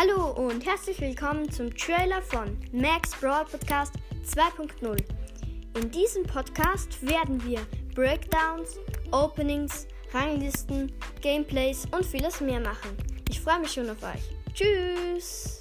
Hallo und herzlich willkommen zum Trailer von Max Brawl Podcast 2.0. In diesem Podcast werden wir Breakdowns, Openings, Ranglisten, Gameplays und vieles mehr machen. Ich freue mich schon auf euch. Tschüss!